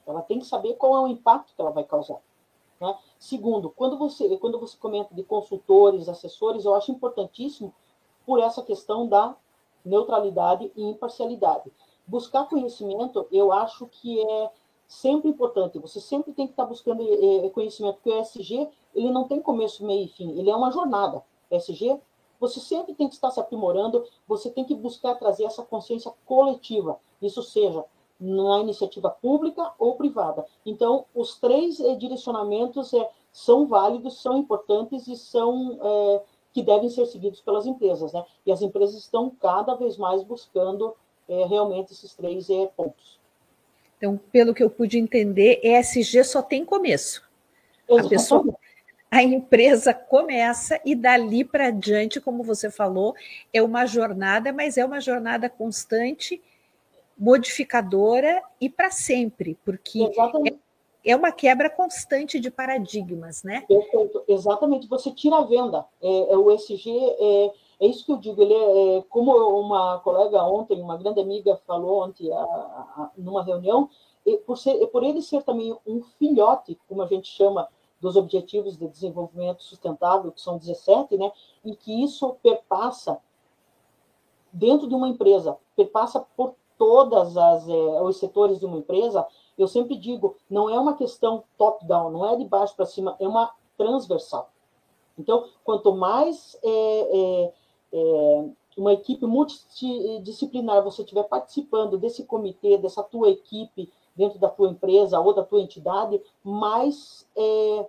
Ela tem que saber qual é o impacto que ela vai causar. Né? Segundo, quando você, quando você comenta de consultores, assessores, eu acho importantíssimo por essa questão da neutralidade e imparcialidade. Buscar conhecimento, eu acho que é sempre importante. Você sempre tem que estar buscando eh, eh, conhecimento, porque o ESG ele não tem começo, meio e fim. Ele é uma jornada. ESG, você sempre tem que estar se aprimorando. Você tem que buscar trazer essa consciência coletiva. Isso seja na iniciativa pública ou privada. Então, os três eh, direcionamentos é, são válidos, são importantes e são é, que devem ser seguidos pelas empresas, né? E as empresas estão cada vez mais buscando é, realmente esses três é, pontos. Então, pelo que eu pude entender, ESG só tem começo. A pessoa, a empresa começa e dali para diante, como você falou, é uma jornada, mas é uma jornada constante, modificadora e para sempre, porque Exatamente. é, é uma quebra constante de paradigmas, né? Perfeito. Exatamente. Você tira a venda. É, é o ESG é, isso que eu digo, ele é, é, como uma colega ontem, uma grande amiga falou ontem a, a, numa reunião, por, ser, por ele ser também um filhote, como a gente chama, dos Objetivos de Desenvolvimento Sustentável, que são 17, né, e que isso perpassa dentro de uma empresa, perpassa por todas as é, os setores de uma empresa, eu sempre digo, não é uma questão top-down, não é de baixo para cima, é uma transversal. Então, quanto mais é, é, é, uma equipe multidisciplinar você estiver participando desse comitê, dessa tua equipe dentro da tua empresa ou da tua entidade, mais é,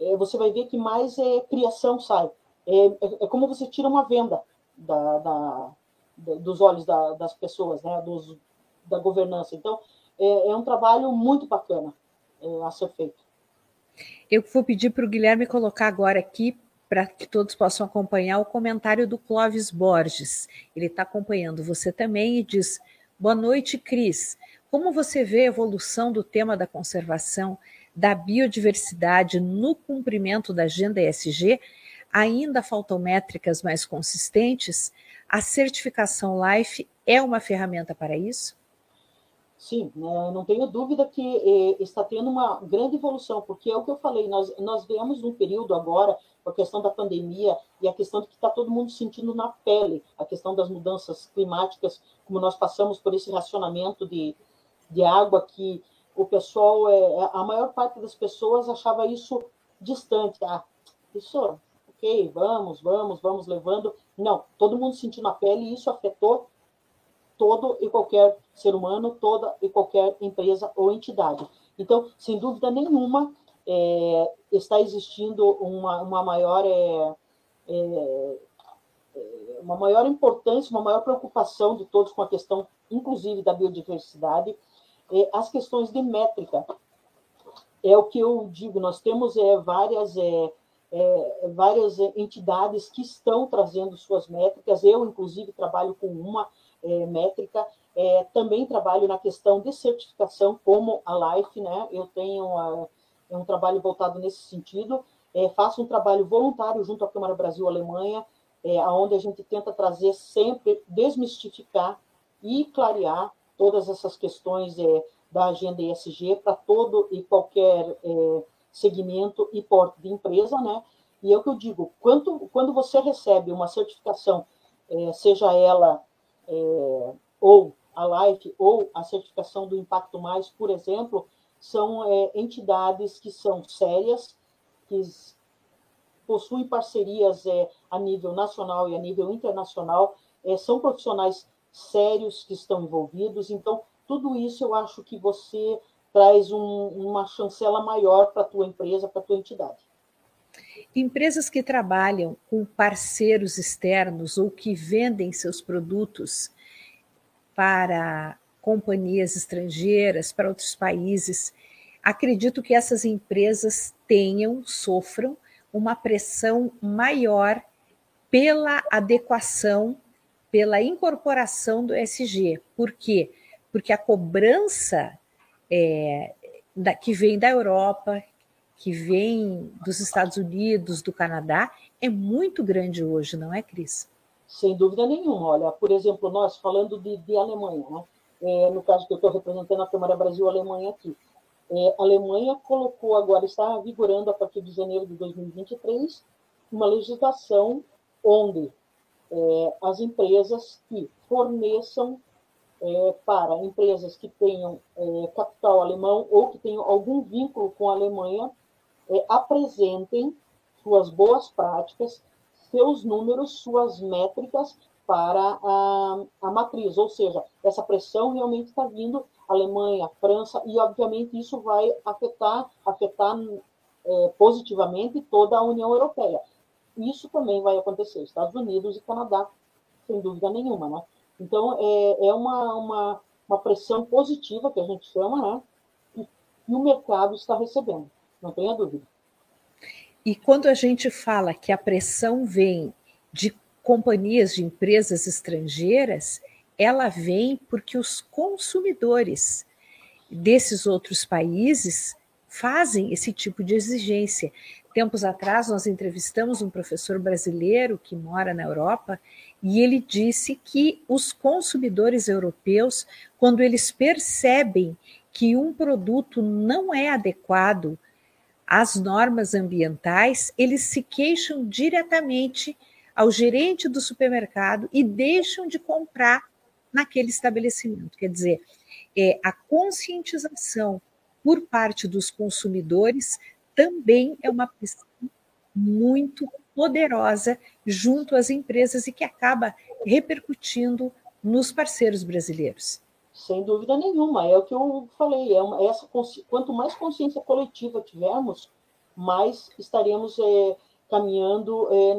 é, você vai ver que mais é, criação sai. É, é, é como você tira uma venda da, da, da, dos olhos das pessoas, né, dos, da governança. Então, é, é um trabalho muito bacana a ser feito. Eu vou pedir para o Guilherme colocar agora aqui para que todos possam acompanhar o comentário do Clóvis Borges. Ele está acompanhando você também e diz: Boa noite, Cris. Como você vê a evolução do tema da conservação da biodiversidade no cumprimento da agenda ESG? Ainda faltam métricas mais consistentes? A certificação LIFE é uma ferramenta para isso? Sim, né, não tenho dúvida que eh, está tendo uma grande evolução, porque é o que eu falei, nós, nós vemos um período agora, com a questão da pandemia e a questão que está todo mundo sentindo na pele, a questão das mudanças climáticas, como nós passamos por esse racionamento de, de água, que o pessoal, é, é a maior parte das pessoas achava isso distante. Ah, isso, ok, vamos, vamos, vamos levando. Não, todo mundo sentiu na pele e isso afetou todo e qualquer ser humano, toda e qualquer empresa ou entidade. Então, sem dúvida nenhuma, é, está existindo uma, uma maior é, é, é, uma maior importância, uma maior preocupação de todos com a questão, inclusive da biodiversidade, é, as questões de métrica. É o que eu digo, nós temos é, várias, várias entidades que estão trazendo suas métricas, eu, inclusive, trabalho com uma, métrica. Também trabalho na questão de certificação, como a Life, né? Eu tenho a, é um trabalho voltado nesse sentido. É, faço um trabalho voluntário junto à Câmara Brasil Alemanha, é, onde a gente tenta trazer sempre, desmistificar e clarear todas essas questões é, da agenda ESG para todo e qualquer é, segmento e porte de empresa, né? E é o que eu digo, quando, quando você recebe uma certificação, é, seja ela é, ou a LIFE ou a certificação do Impacto Mais, por exemplo, são é, entidades que são sérias, que possuem parcerias é, a nível nacional e a nível internacional, é, são profissionais sérios que estão envolvidos, então tudo isso eu acho que você traz um, uma chancela maior para a tua empresa, para a tua entidade. Empresas que trabalham com parceiros externos ou que vendem seus produtos para companhias estrangeiras, para outros países, acredito que essas empresas tenham, sofram uma pressão maior pela adequação, pela incorporação do SG. Por quê? Porque a cobrança é, da, que vem da Europa, que vem dos Estados Unidos, do Canadá, é muito grande hoje, não é, Cris? Sem dúvida nenhuma. Olha, por exemplo, nós falando de, de Alemanha, né? É, no caso que eu estou representando a Câmara Brasil-Alemanha aqui. É, a Alemanha colocou agora, está vigorando a partir de janeiro de 2023, uma legislação onde é, as empresas que forneçam é, para empresas que tenham é, capital alemão ou que tenham algum vínculo com a Alemanha é, apresentem suas boas práticas, seus números, suas métricas para a, a matriz, ou seja, essa pressão realmente está vindo Alemanha, França, e obviamente isso vai afetar, afetar é, positivamente toda a União Europeia. Isso também vai acontecer, Estados Unidos e Canadá, sem dúvida nenhuma, né? Então, é, é uma, uma, uma pressão positiva, que a gente chama, né? E, e o mercado está recebendo não tenha dúvida. E quando a gente fala que a pressão vem de companhias, de empresas estrangeiras, ela vem porque os consumidores desses outros países fazem esse tipo de exigência. Tempos atrás, nós entrevistamos um professor brasileiro que mora na Europa e ele disse que os consumidores europeus, quando eles percebem que um produto não é adequado as normas ambientais, eles se queixam diretamente ao gerente do supermercado e deixam de comprar naquele estabelecimento. Quer dizer, é, a conscientização por parte dos consumidores também é uma questão muito poderosa junto às empresas e que acaba repercutindo nos parceiros brasileiros. Sem dúvida nenhuma, é o que eu falei. É uma, essa, quanto mais consciência coletiva tivermos, mais estaremos é, caminhando é,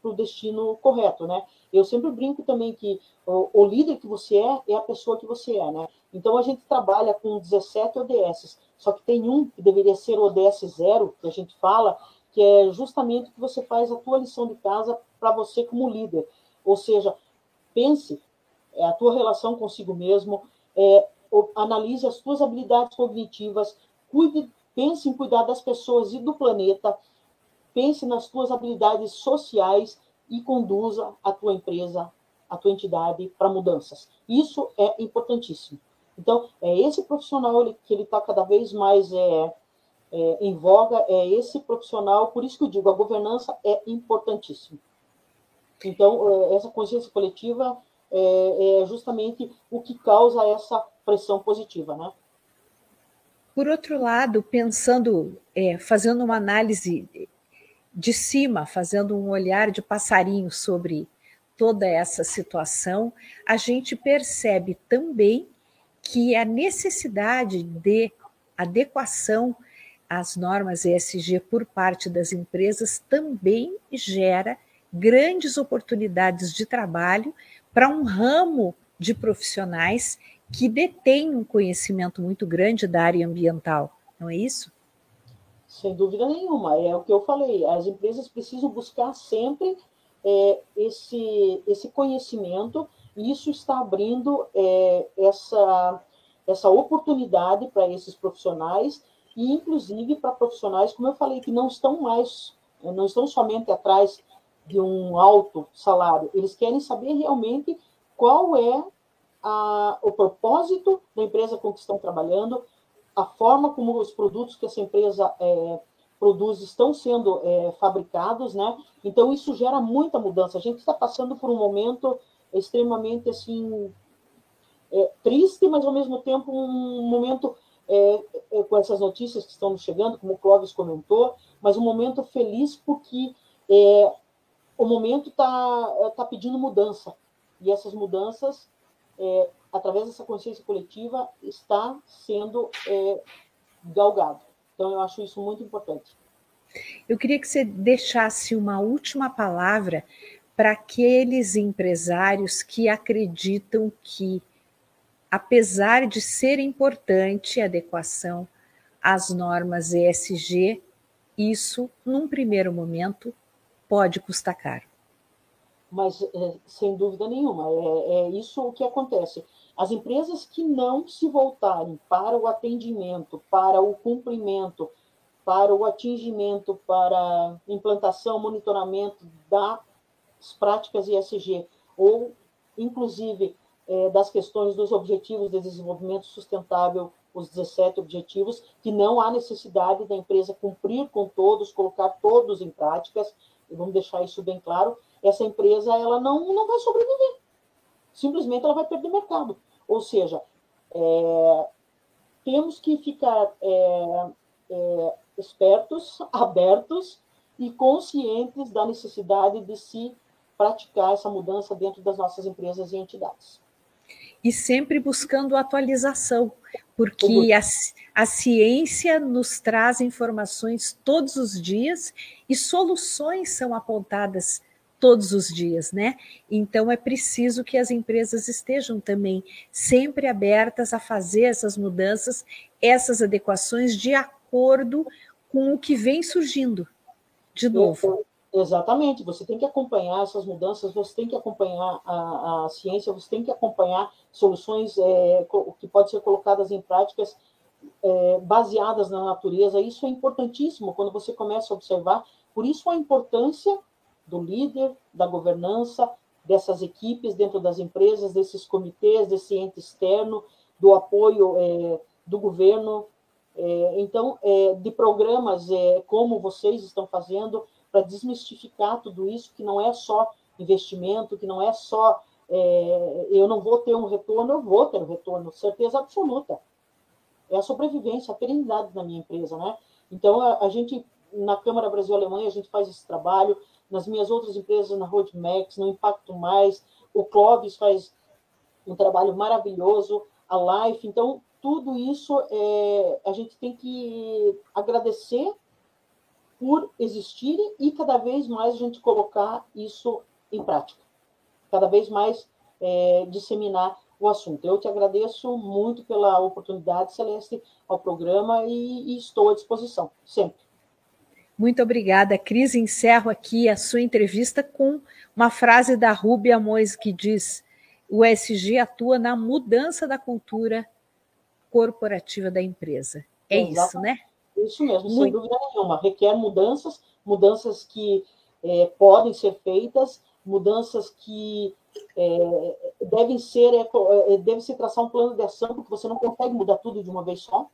para o destino correto, né? Eu sempre brinco também que o, o, líder que você é é a pessoa que você é, né? Então a gente trabalha com 17 ODS, só que tem um que deveria ser o ODS zero, que a gente fala, que é justamente que você faz a tua lição de casa para você como líder. Ou seja, pense é a tua relação consigo mesmo, é, analise as tuas habilidades cognitivas, cuide, pense em cuidar das pessoas e do planeta, pense nas tuas habilidades sociais e conduza a tua empresa, a tua entidade para mudanças. Isso é importantíssimo. Então, é esse profissional que ele está cada vez mais é, é, em voga, é esse profissional, por isso que eu digo, a governança é importantíssima. Então, é, essa consciência coletiva é, é justamente o que causa essa pressão positiva, né? Por outro lado, pensando, é, fazendo uma análise de cima, fazendo um olhar de passarinho sobre toda essa situação, a gente percebe também que a necessidade de adequação às normas ESG por parte das empresas também gera grandes oportunidades de trabalho para um ramo de profissionais que detêm um conhecimento muito grande da área ambiental, não é isso? Sem dúvida nenhuma, é o que eu falei. As empresas precisam buscar sempre é, esse, esse conhecimento, e isso está abrindo é, essa, essa oportunidade para esses profissionais, e inclusive para profissionais, como eu falei, que não estão mais, não estão somente atrás de um alto salário, eles querem saber realmente qual é a, o propósito da empresa com que estão trabalhando, a forma como os produtos que essa empresa é, produz estão sendo é, fabricados, né? Então isso gera muita mudança. A gente está passando por um momento extremamente assim é, triste, mas ao mesmo tempo um momento é, é, com essas notícias que estão chegando, como o Clóvis comentou, mas um momento feliz porque é, o momento está tá pedindo mudança. E essas mudanças, é, através dessa consciência coletiva, está sendo é, galgado. Então, eu acho isso muito importante. Eu queria que você deixasse uma última palavra para aqueles empresários que acreditam que, apesar de ser importante a adequação às normas ESG, isso, num primeiro momento, pode custar caro. Mas, é, sem dúvida nenhuma, é, é isso o que acontece. As empresas que não se voltarem para o atendimento, para o cumprimento, para o atingimento, para implantação, monitoramento das práticas ISG, ou, inclusive, é, das questões dos objetivos de desenvolvimento sustentável, os 17 objetivos, que não há necessidade da empresa cumprir com todos, colocar todos em práticas, vamos deixar isso bem claro, essa empresa ela não, não vai sobreviver. Simplesmente ela vai perder mercado. Ou seja, é, temos que ficar é, é, espertos, abertos e conscientes da necessidade de se praticar essa mudança dentro das nossas empresas e entidades. E sempre buscando atualização, porque a, a ciência nos traz informações todos os dias e soluções são apontadas todos os dias, né? Então é preciso que as empresas estejam também sempre abertas a fazer essas mudanças, essas adequações de acordo com o que vem surgindo. De novo. Exatamente, você tem que acompanhar essas mudanças, você tem que acompanhar a, a ciência, você tem que acompanhar soluções é, que podem ser colocadas em práticas é, baseadas na natureza. Isso é importantíssimo quando você começa a observar. Por isso, a importância do líder, da governança, dessas equipes dentro das empresas, desses comitês, desse ente externo, do apoio é, do governo. É, então, é, de programas é, como vocês estão fazendo para desmistificar tudo isso, que não é só investimento, que não é só é, eu não vou ter um retorno, eu vou ter um retorno, certeza absoluta. É a sobrevivência, a perenidade da minha empresa, né? Então, a, a gente, na Câmara Brasil-Alemanha, a gente faz esse trabalho, nas minhas outras empresas, na Roadmax, no Impacto Mais, o Clóvis faz um trabalho maravilhoso, a Life, então, tudo isso é, a gente tem que agradecer por existirem e cada vez mais a gente colocar isso em prática, cada vez mais é, disseminar o assunto. Eu te agradeço muito pela oportunidade, Celeste, ao programa e, e estou à disposição, sempre. Muito obrigada, Cris. Encerro aqui a sua entrevista com uma frase da Rúbia Mois que diz: o ESG atua na mudança da cultura corporativa da empresa. É Exatamente. isso, né? Isso mesmo, Muito... sem dúvida nenhuma. Requer mudanças, mudanças que é, podem ser feitas, mudanças que é, devem ser, é, é, deve se traçar um plano de ação, porque você não consegue mudar tudo de uma vez só.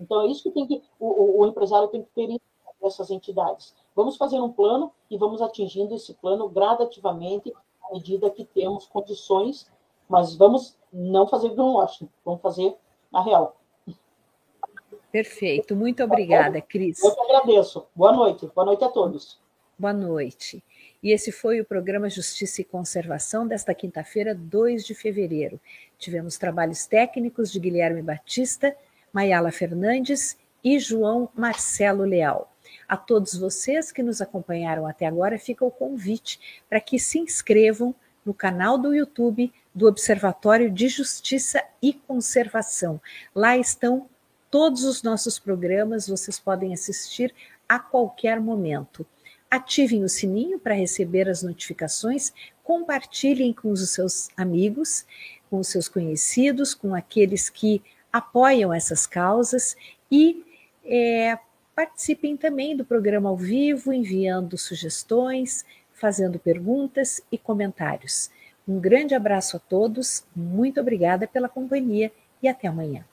Então, é isso que tem que o, o, o empresário tem que ter essas entidades. Vamos fazer um plano e vamos atingindo esse plano gradativamente à medida que temos condições, mas vamos não fazer greenwashing, vamos fazer na real. Perfeito, muito obrigada, Cris. Eu que agradeço. Boa noite, boa noite a todos. Boa noite. E esse foi o programa Justiça e Conservação desta quinta-feira, 2 de fevereiro. Tivemos trabalhos técnicos de Guilherme Batista, Mayala Fernandes e João Marcelo Leal. A todos vocês que nos acompanharam até agora, fica o convite para que se inscrevam no canal do YouTube do Observatório de Justiça e Conservação. Lá estão todos os nossos programas, vocês podem assistir a qualquer momento. Ativem o sininho para receber as notificações, compartilhem com os seus amigos, com os seus conhecidos, com aqueles que apoiam essas causas e é, participem também do programa ao vivo, enviando sugestões, fazendo perguntas e comentários. Um grande abraço a todos, muito obrigada pela companhia e até amanhã.